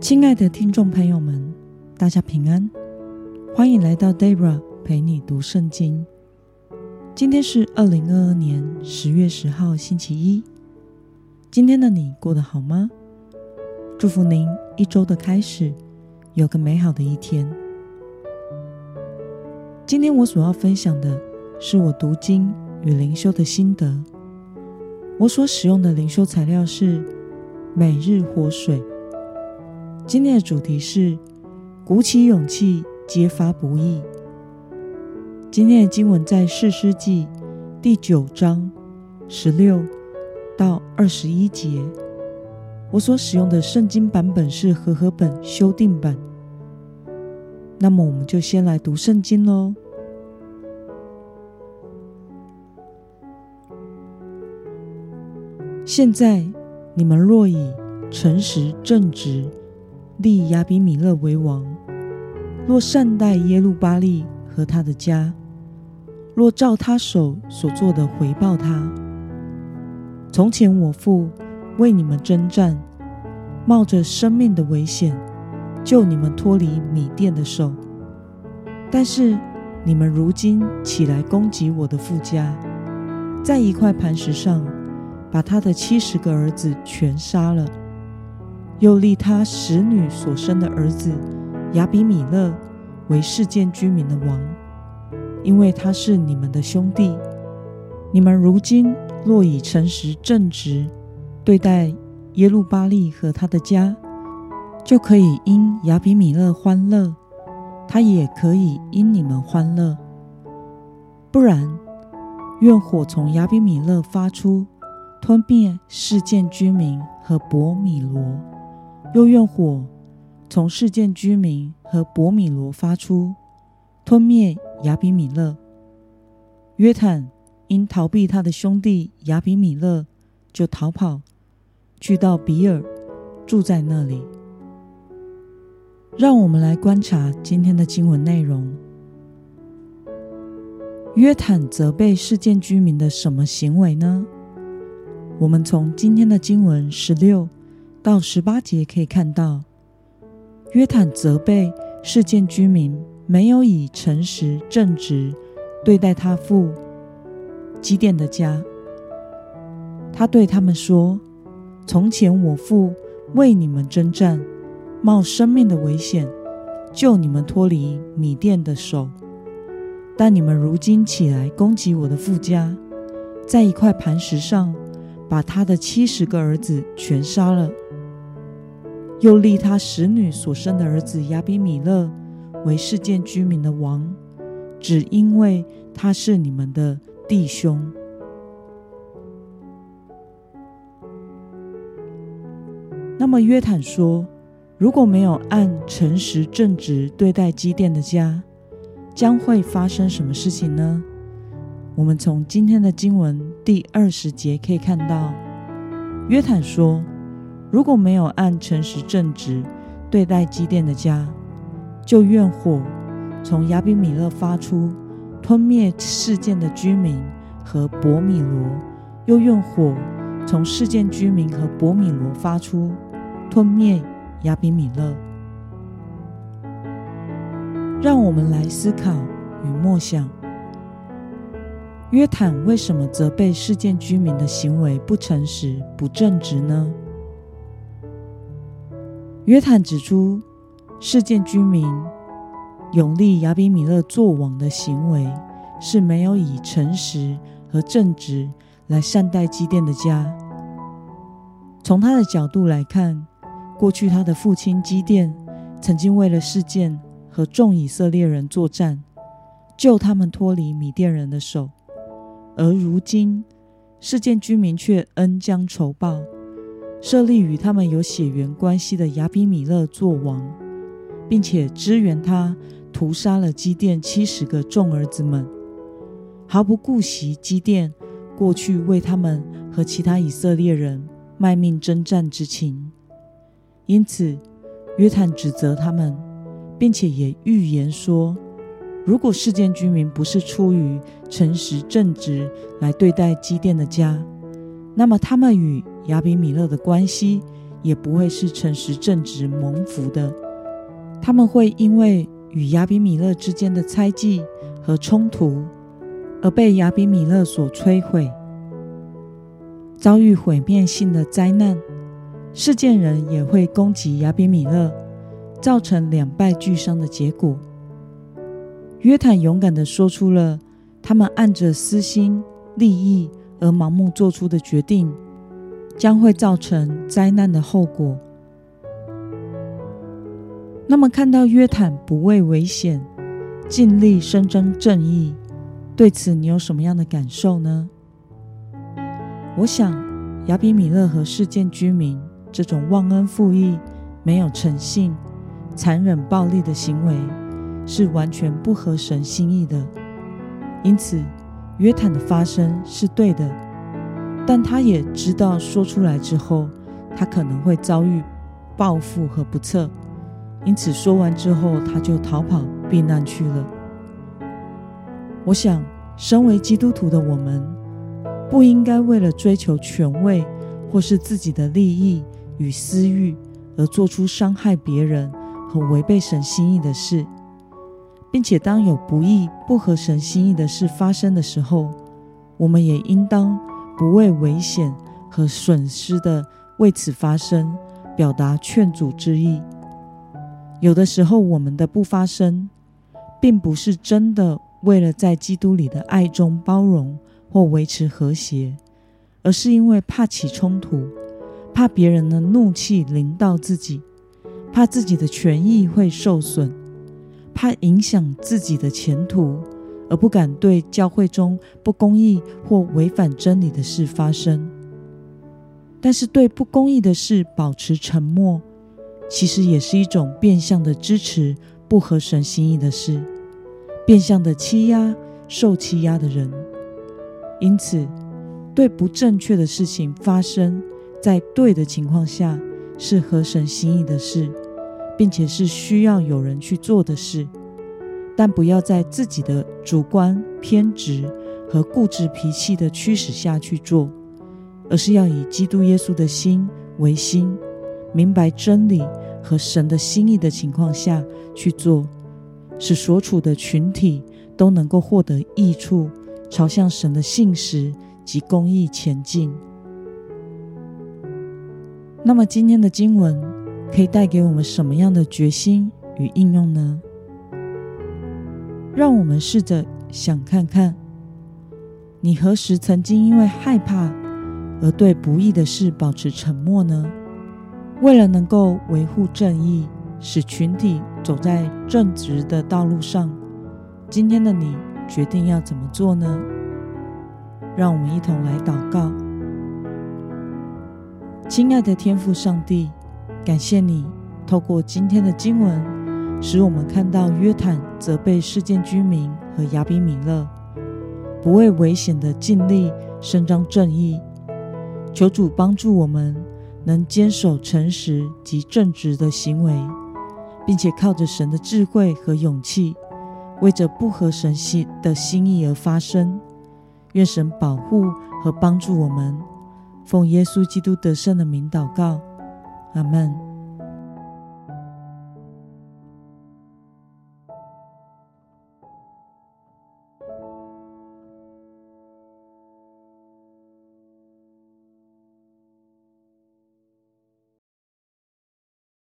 亲爱的听众朋友们，大家平安，欢迎来到 Debra 陪你读圣经。今天是二零二二年十月十号，星期一。今天的你过得好吗？祝福您一周的开始有个美好的一天。今天我所要分享的是我读经与灵修的心得。我所使用的灵修材料是每日活水。今天的主题是鼓起勇气，揭发不易。今天的经文在四世纪第九章十六到二十一节。我所使用的圣经版本是和合本修订版。那么，我们就先来读圣经喽。现在，你们若以诚实正直立亚比米勒为王，若善待耶路巴利和他的家，若照他手所做的回报他，从前我父为你们征战，冒着生命的危险救你们脱离米甸的手，但是你们如今起来攻击我的父家，在一块磐石上。把他的七十个儿子全杀了，又立他使女所生的儿子亚比米勒为世间居民的王，因为他是你们的兄弟。你们如今若以诚实正直对待耶路巴利和他的家，就可以因亚比米勒欢乐，他也可以因你们欢乐。不然，愿火从亚比米勒发出。吞灭世界居民和伯米罗，又用火从世界居民和伯米罗发出，吞灭亚比米勒。约坦因逃避他的兄弟亚比米勒，就逃跑，去到比尔，住在那里。让我们来观察今天的经文内容。约坦责备世界居民的什么行为呢？我们从今天的经文十六到十八节可以看到，约坦责备世件居民没有以诚实正直对待他父基甸的家。他对他们说：“从前我父为你们征战，冒生命的危险救你们脱离米甸的手，但你们如今起来攻击我的父家，在一块磐石上。”把他的七十个儿子全杀了，又立他使女所生的儿子亚比米勒为世界居民的王，只因为他是你们的弟兄。那么约坦说，如果没有按诚实正直对待基甸的家，将会发生什么事情呢？我们从今天的经文第二十节可以看到，约坦说：“如果没有按诚实正直对待基甸的家，就愿火从亚比米勒发出，吞灭事件的居民和伯米罗；又愿火从事件居民和伯米罗发出，吞灭亚比米勒。”让我们来思考与默想。约坦为什么责备事件居民的行为不诚实、不正直呢？约坦指出，事件居民永立亚比米勒做王的行为是没有以诚实和正直来善待基甸的家。从他的角度来看，过去他的父亲基甸曾经为了事件和众以色列人作战，救他们脱离米甸人的手。而如今，事件居民却恩将仇报，设立与他们有血缘关系的亚比米勒做王，并且支援他屠杀了基甸七十个众儿子们，毫不顾惜基甸过去为他们和其他以色列人卖命征战之情。因此，约坦指责他们，并且也预言说。如果事件居民不是出于诚实正直来对待基甸的家，那么他们与亚比米勒的关系也不会是诚实正直蒙福的。他们会因为与亚比米勒之间的猜忌和冲突，而被亚比米勒所摧毁，遭遇毁灭性的灾难。事件人也会攻击亚比米勒，造成两败俱伤的结果。约坦勇敢地说出了他们按着私心利益而盲目做出的决定，将会造成灾难的后果。那么，看到约坦不畏危险，尽力伸张正义，对此你有什么样的感受呢？我想，亚比米勒和事件居民这种忘恩负义、没有诚信、残忍暴力的行为，是完全不合神心意的。因此，约坦的发声是对的，但他也知道说出来之后，他可能会遭遇报复和不测。因此，说完之后，他就逃跑避难去了。我想，身为基督徒的我们，不应该为了追求权位或是自己的利益与私欲，而做出伤害别人和违背神心意的事，并且当有不义、不合神心意的事发生的时候，我们也应当不畏危险和损失的为此发声，表达劝阻之意。有的时候，我们的不发声，并不是真的为了在基督里的爱中包容或维持和谐，而是因为怕起冲突，怕别人的怒气临到自己，怕自己的权益会受损，怕影响自己的前途，而不敢对教会中不公义或违反真理的事发生。但是，对不公义的事保持沉默。其实也是一种变相的支持不合神心意的事，变相的欺压受欺压的人。因此，对不正确的事情发生在对的情况下，是合神心意的事，并且是需要有人去做的事。但不要在自己的主观偏执和固执脾气的驱使下去做，而是要以基督耶稣的心为心。明白真理和神的心意的情况下去做，使所处的群体都能够获得益处，朝向神的信实及公义前进。那么，今天的经文可以带给我们什么样的决心与应用呢？让我们试着想看看，你何时曾经因为害怕而对不义的事保持沉默呢？为了能够维护正义，使群体走在正直的道路上，今天的你决定要怎么做呢？让我们一同来祷告。亲爱的天父上帝，感谢你透过今天的经文，使我们看到约坦责备世件居民和亚比米勒，不畏危险的尽力伸张正义。求主帮助我们。能坚守诚实及正直的行为，并且靠着神的智慧和勇气，为着不合神心的心意而发声。愿神保护和帮助我们。奉耶稣基督得胜的名祷告，阿门。